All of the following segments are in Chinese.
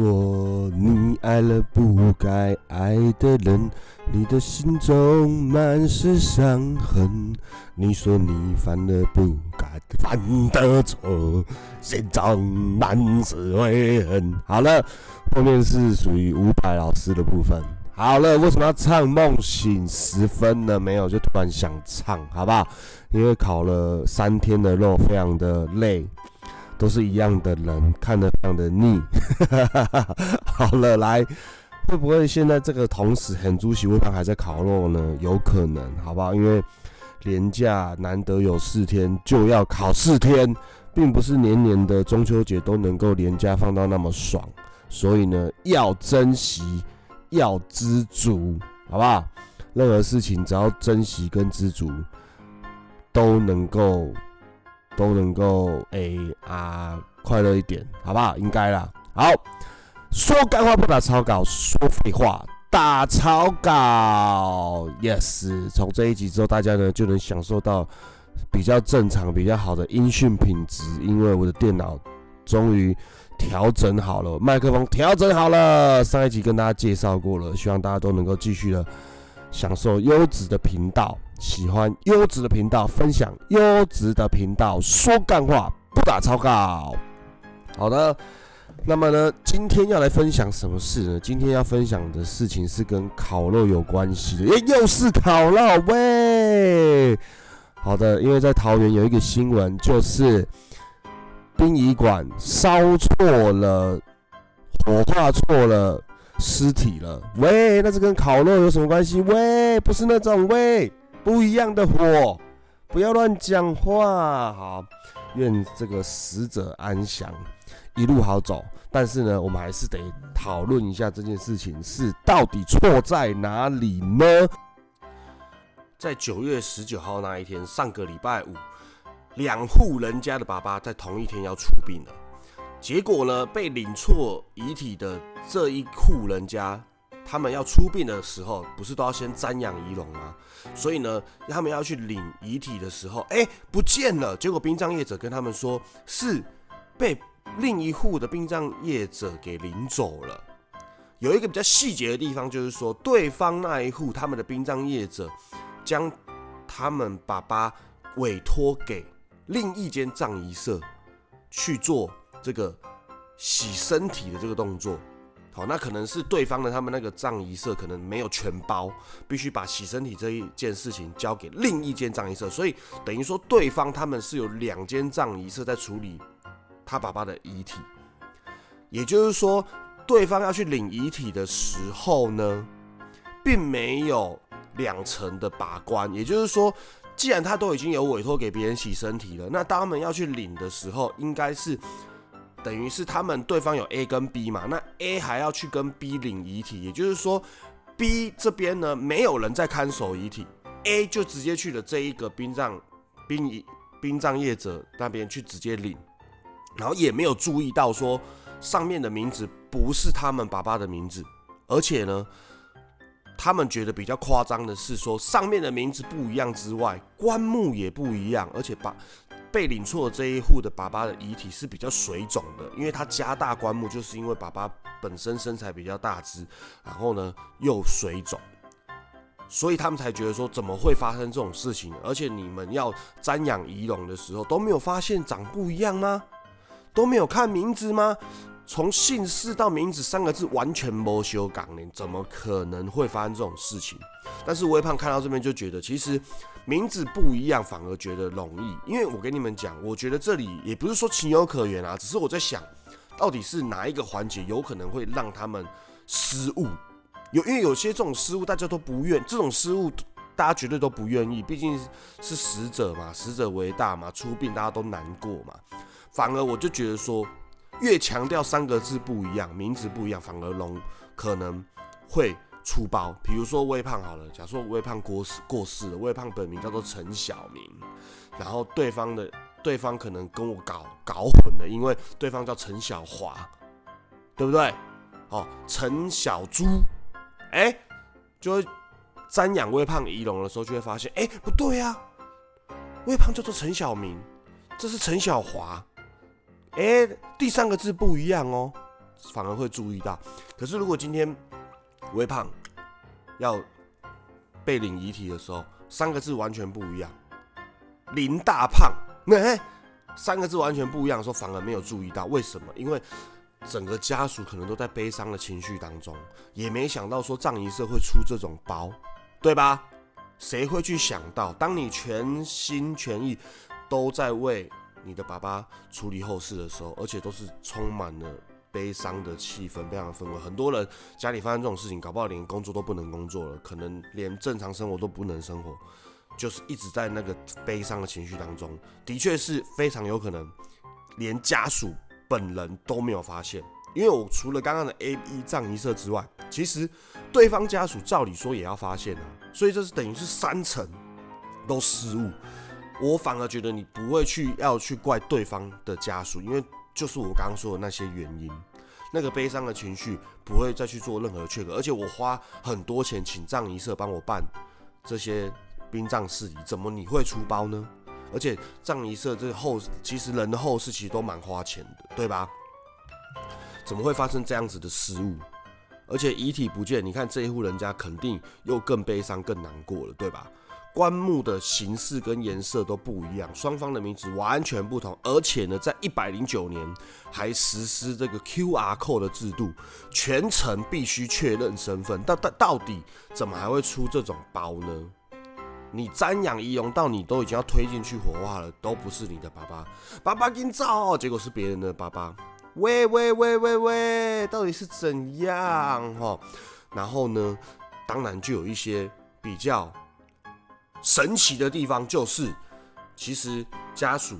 说你爱了不该爱的人，你的心中满是伤痕。你说你犯了不该犯的错，心中满是悔恨。好了，后面是属于伍佰老师的部分。好了，为什么要唱《梦醒时分》呢？没有，就突然想唱，好不好？因为烤了三天的肉，非常的累。都是一样的人，看得非常的腻。好了，来，会不会现在这个同时，很猪席会胖还在烤肉呢？有可能，好不好？因为年假难得有四天，就要烤四天，并不是年年的中秋节都能够连假放到那么爽，所以呢，要珍惜，要知足，好不好？任何事情只要珍惜跟知足，都能够。都能够诶啊快乐一点，好不好？应该啦。好，说干话不打草稿，说废话打草稿。Yes，从这一集之后，大家呢就能享受到比较正常、比较好的音讯品质，因为我的电脑终于调整好了，麦克风调整好了。上一集跟大家介绍过了，希望大家都能够继续的享受优质的频道。喜欢优质的频道，分享优质的频道，说干话不打草稿。好的，那么呢，今天要来分享什么事呢？今天要分享的事情是跟烤肉有关系的，耶，又是烤肉喂。好的，因为在桃园有一个新闻，就是殡仪馆烧错了，火化错了尸体了。喂，那这跟烤肉有什么关系？喂，不是那种喂。不一样的火，不要乱讲话。好，愿这个死者安详，一路好走。但是呢，我们还是得讨论一下这件事情是到底错在哪里呢？在九月十九号那一天，上个礼拜五，两户人家的爸爸在同一天要出殡了。结果呢，被领错遗体的这一户人家。他们要出殡的时候，不是都要先瞻仰仪容吗？所以呢，他们要去领遗体的时候，哎，不见了。结果殡葬业者跟他们说，是被另一户的殡葬业者给领走了。有一个比较细节的地方，就是说，对方那一户他们的殡葬业者将他们爸爸委托给另一间葬仪社去做这个洗身体的这个动作。好，那可能是对方的他们那个葬仪社可能没有全包，必须把洗身体这一件事情交给另一间葬仪社，所以等于说对方他们是有两间葬仪社在处理他爸爸的遗体，也就是说，对方要去领遗体的时候呢，并没有两层的把关，也就是说，既然他都已经有委托给别人洗身体了，那当他们要去领的时候，应该是。等于是他们对方有 A 跟 B 嘛，那 A 还要去跟 B 领遗体，也就是说 B 这边呢没有人在看守遗体，A 就直接去了这一个殡葬殡仪殡葬业者那边去直接领，然后也没有注意到说上面的名字不是他们爸爸的名字，而且呢，他们觉得比较夸张的是说上面的名字不一样之外，棺木也不一样，而且把。被领错这一户的爸爸的遗体是比较水肿的，因为他加大棺木，就是因为爸爸本身身材比较大只，然后呢又水肿，所以他们才觉得说怎么会发生这种事情？而且你们要瞻仰遗容的时候都没有发现长不一样吗？都没有看名字吗？从姓氏到名字三个字完全没修改呢，怎么可能会发生这种事情？但是微胖看到这边就觉得其实。名字不一样，反而觉得容易，因为我跟你们讲，我觉得这里也不是说情有可原啊，只是我在想，到底是哪一个环节有可能会让他们失误？有，因为有些这种失误大家都不愿，这种失误大家绝对都不愿意，毕竟是死者嘛，死者为大嘛，出殡大家都难过嘛。反而我就觉得说，越强调三个字不一样，名字不一样，反而容可能会。出包，比如说微胖好了，假如说微胖过世过世了，微胖本名叫做陈小明，然后对方的对方可能跟我搞搞混了，因为对方叫陈小华，对不对？哦，陈小猪，哎，就会瞻仰微胖仪容的时候，就会发现，哎，不对呀，微胖叫做陈小明，这是陈小华，哎，第三个字不一样哦，反而会注意到。可是如果今天微胖要被领遗体的时候，三个字完全不一样，林大胖，哎，三个字完全不一样的时候，反而没有注意到，为什么？因为整个家属可能都在悲伤的情绪当中，也没想到说葬仪社会出这种包，对吧？谁会去想到，当你全心全意都在为你的爸爸处理后事的时候，而且都是充满了悲伤的气氛，非常的氛围。很多人家里发生这种事情，搞不好连工作都不能工作了，可能连正常生活都不能生活，就是一直在那个悲伤的情绪当中。的确是非常有可能，连家属本人都没有发现。因为我除了刚刚的 A B 葬仪社之外，其实对方家属照理说也要发现啊，所以这是等于是三层都失误。我反而觉得你不会去要去怪对方的家属，因为就是我刚刚说的那些原因，那个悲伤的情绪不会再去做任何缺格。而且我花很多钱请葬仪社帮我办这些殡葬事宜，怎么你会出包呢？而且葬仪社这后其实人的后事其实都蛮花钱的，对吧？怎么会发生这样子的失误？而且遗体不见，你看这一户人家肯定又更悲伤、更难过了，对吧？棺木的形式跟颜色都不一样，双方的名字完全不同，而且呢，在一百零九年还实施这个 QR code 的制度，全程必须确认身份。到到到底怎么还会出这种包呢？你瞻仰遗容到你都已经要推进去火化了，都不是你的爸爸，爸爸给你照，结果是别人的爸爸。喂喂喂喂喂，到底是怎样哈？然后呢，当然就有一些比较神奇的地方，就是其实家属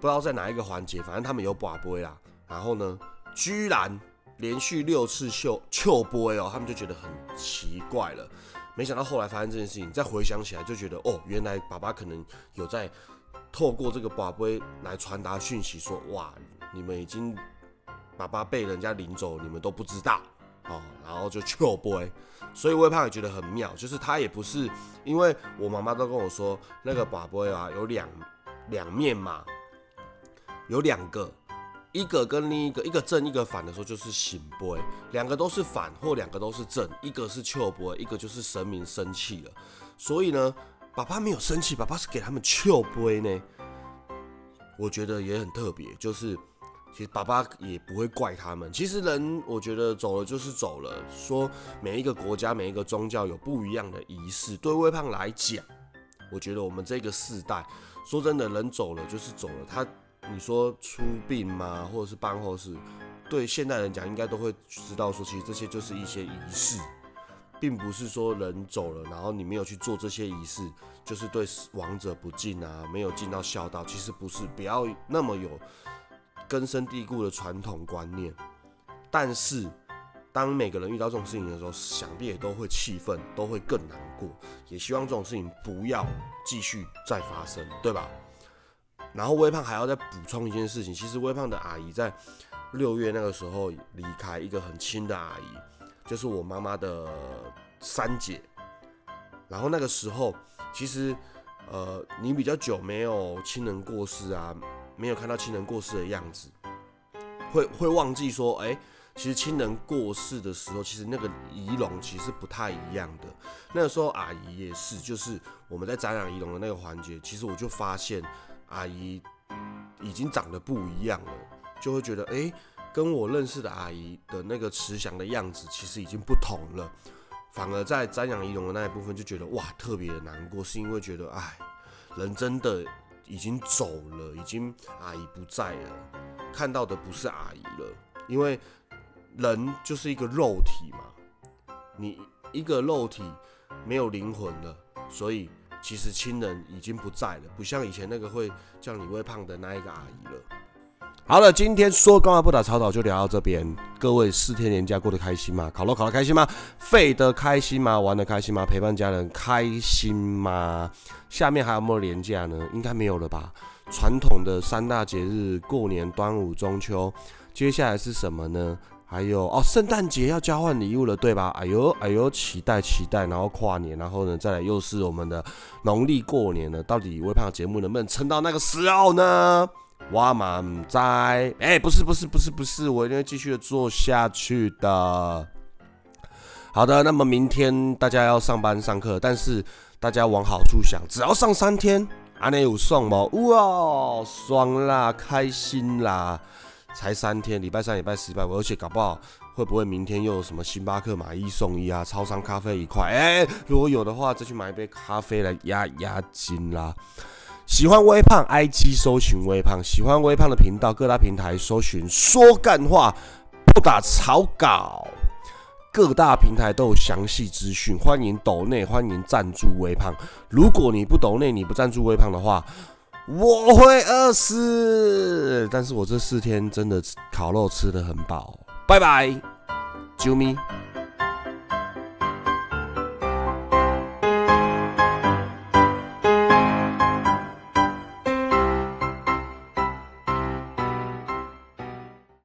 不知道在哪一个环节，反正他们有把杯啦。然后呢，居然连续六次秀秀杯哦，他们就觉得很奇怪了。没想到后来发生这件事情，再回想起来就觉得哦，原来爸爸可能有在透过这个把杯来传达讯息，说哇。你们已经爸爸被人家领走，你们都不知道哦，然后就糗不所以微胖也觉得很妙，就是他也不是，因为我妈妈都跟我说，那个宝贝啊有两两面嘛，有两个，一个跟另一个，一个正一个反的时候就是醒波，两个都是反或两个都是正，一个是糗波，一个就是神明生气了，所以呢，爸爸没有生气，爸爸是给他们糗波呢，我觉得也很特别，就是。其实爸爸也不会怪他们。其实人，我觉得走了就是走了。说每一个国家、每一个宗教有不一样的仪式。对微胖来讲，我觉得我们这个世代，说真的，人走了就是走了。他，你说出殡吗？或者是办后事？对现代人讲，应该都会知道说，其实这些就是一些仪式，并不是说人走了，然后你没有去做这些仪式，就是对亡者不敬啊，没有尽到孝道。其实不是，不要那么有。根深蒂固的传统观念，但是当每个人遇到这种事情的时候，想必也都会气愤，都会更难过。也希望这种事情不要继续再发生，对吧？然后微胖还要再补充一件事情，其实微胖的阿姨在六月那个时候离开一个很亲的阿姨，就是我妈妈的三姐。然后那个时候，其实呃，你比较久没有亲人过世啊。没有看到亲人过世的样子，会会忘记说，哎，其实亲人过世的时候，其实那个仪容其实不太一样的。那个时候阿姨也是，就是我们在瞻仰仪容的那个环节，其实我就发现阿姨已经长得不一样了，就会觉得，哎，跟我认识的阿姨的那个慈祥的样子，其实已经不同了。反而在瞻仰仪容的那一部分，就觉得哇，特别的难过，是因为觉得，哎，人真的。已经走了，已经阿姨不在了，看到的不是阿姨了，因为人就是一个肉体嘛，你一个肉体没有灵魂了，所以其实亲人已经不在了，不像以前那个会叫你微胖的那一个阿姨了。好了，今天说干嘛不打草稿就聊到这边。各位四天年假过得开心吗？考了考得开心吗？废得开心吗？玩得开心吗？陪伴家人开心吗？下面还有没有年假呢？应该没有了吧？传统的三大节日，过年、端午、中秋，接下来是什么呢？还有哦，圣诞节要交换礼物了，对吧？哎呦哎呦，期待期待，然后跨年，然后呢，再来又是我们的农历过年了。到底微胖节目能不能撑到那个时候呢？我满在。哎，不是不是不是不是，我一定会继续的做下去的。好的，那么明天大家要上班上课，但是大家往好处想，只要上三天，阿内有送吗？哇，爽啦，开心啦！才三天，礼拜三、礼拜四、礼拜五，而且搞不好会不会明天又有什么星巴克买一送一啊？超商咖啡一块，哎，如果有的话，再去买一杯咖啡来压压惊啦。喜欢微胖，IG 搜寻微胖；喜欢微胖的频道，各大平台搜寻说干话，不打草稿。各大平台都有详细资讯，欢迎抖内，欢迎赞助微胖。如果你不抖内，你不赞助微胖的话，我会饿死。但是我这四天真的烤肉吃的很饱。拜拜，啾咪。